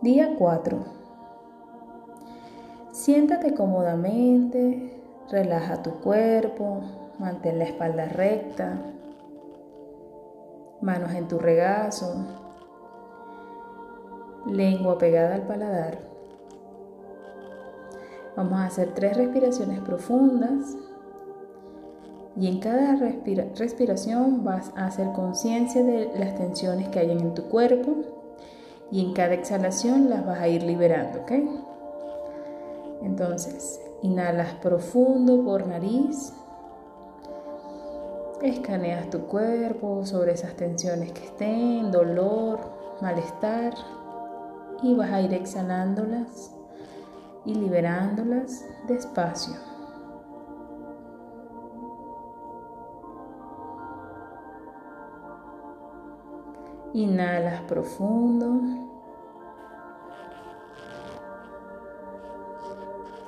Día 4. Siéntate cómodamente, relaja tu cuerpo, mantén la espalda recta, manos en tu regazo, lengua pegada al paladar. Vamos a hacer tres respiraciones profundas y en cada respiración vas a hacer conciencia de las tensiones que hay en tu cuerpo y en cada exhalación las vas a ir liberando, ¿ok? Entonces, inhalas profundo por nariz, escaneas tu cuerpo sobre esas tensiones que estén, dolor, malestar, y vas a ir exhalándolas y liberándolas despacio. Inhalas profundo.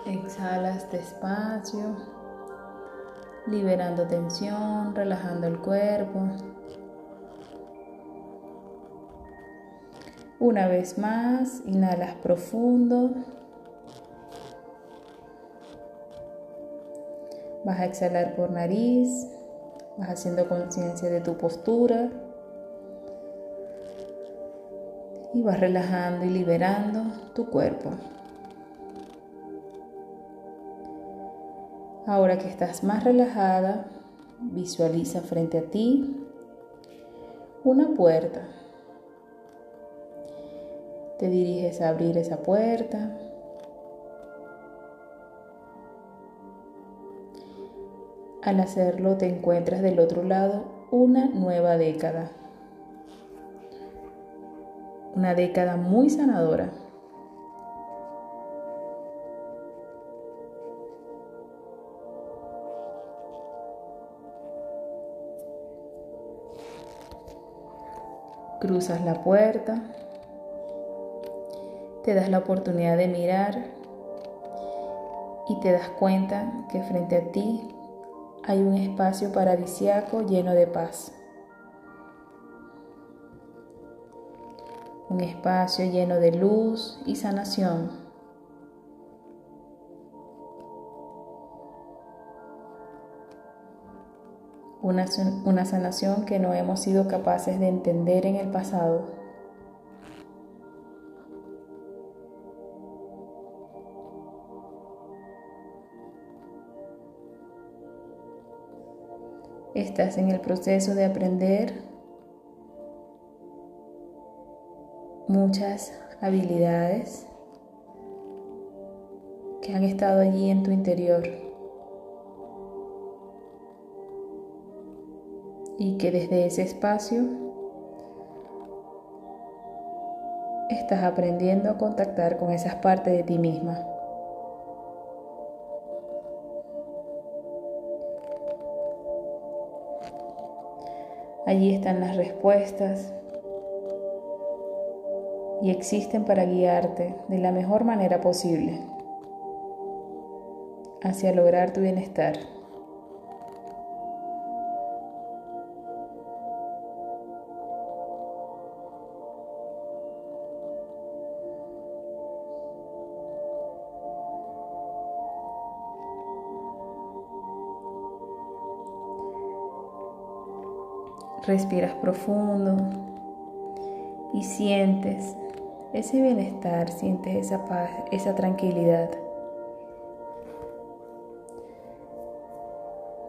Exhalas despacio, liberando tensión, relajando el cuerpo. Una vez más, inhalas profundo. Vas a exhalar por nariz, vas haciendo conciencia de tu postura. Y vas relajando y liberando tu cuerpo. Ahora que estás más relajada, visualiza frente a ti una puerta. Te diriges a abrir esa puerta. Al hacerlo te encuentras del otro lado una nueva década una década muy sanadora. Cruzas la puerta, te das la oportunidad de mirar y te das cuenta que frente a ti hay un espacio paradisiaco lleno de paz. Un espacio lleno de luz y sanación. Una, una, sanación que no hemos sido capaces de entender en el pasado. Estás en el proceso de aprender muchas habilidades que han estado allí en tu interior y que desde ese espacio estás aprendiendo a contactar con esas partes de ti misma. Allí están las respuestas y existen para guiarte de la mejor manera posible hacia lograr tu bienestar. Respiras profundo y sientes ese bienestar, sientes esa paz, esa tranquilidad.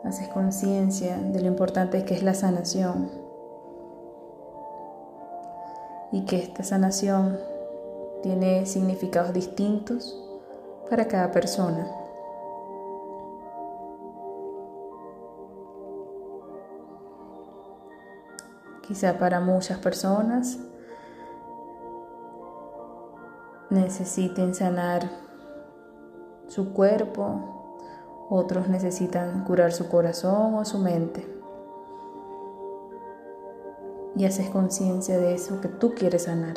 Haces conciencia de lo importante que es la sanación y que esta sanación tiene significados distintos para cada persona. Quizá para muchas personas necesiten sanar su cuerpo, otros necesitan curar su corazón o su mente. Y haces conciencia de eso que tú quieres sanar.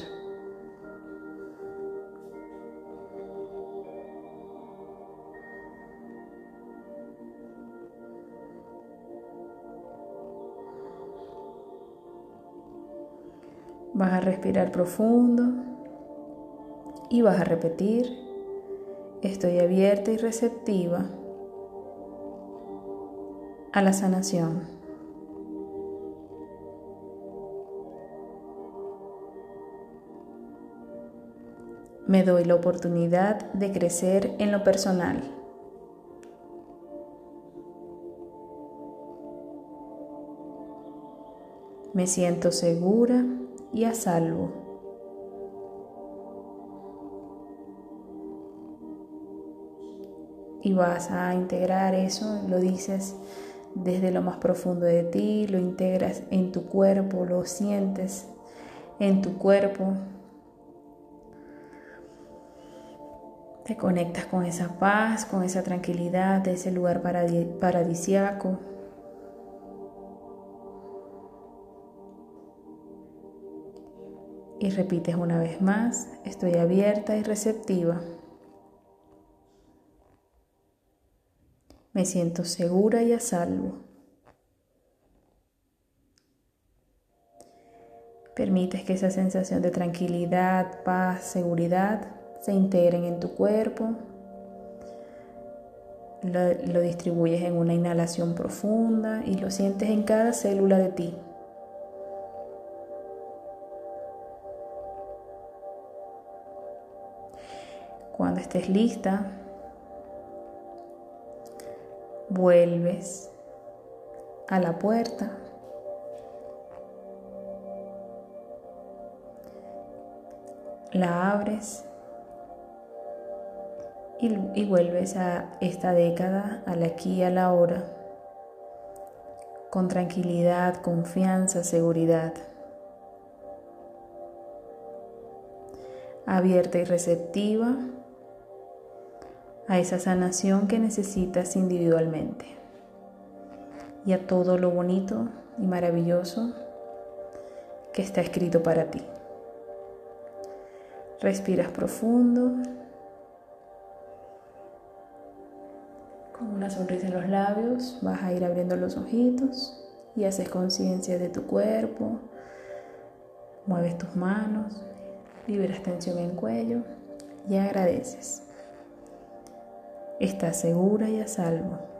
Vas a respirar profundo. Y vas a repetir, estoy abierta y receptiva a la sanación. Me doy la oportunidad de crecer en lo personal. Me siento segura y a salvo. Y vas a integrar eso, lo dices desde lo más profundo de ti, lo integras en tu cuerpo, lo sientes en tu cuerpo. Te conectas con esa paz, con esa tranquilidad de ese lugar paradisiaco. Y repites una vez más, estoy abierta y receptiva. Me siento segura y a salvo. Permites que esa sensación de tranquilidad, paz, seguridad se integren en tu cuerpo. Lo, distribuyes en una inhalación profunda y lo sientes en cada célula de ti. Cuando estés lista, vuelves a la puerta. La abres y, vuelves a esta década, al aquí y a la hora, con tranquilidad, confianza, seguridad. Abierta y receptiva a esa sanación que necesitas individualmente y a todo lo bonito y maravilloso que está escrito para ti. Respiras profundo. Con una sonrisa en los labios vas a ir abriendo los ojitos y haces conciencia de tu cuerpo. Mueves tus manos, liberas tensión en cuello y agradeces. Estás segura y a salvo.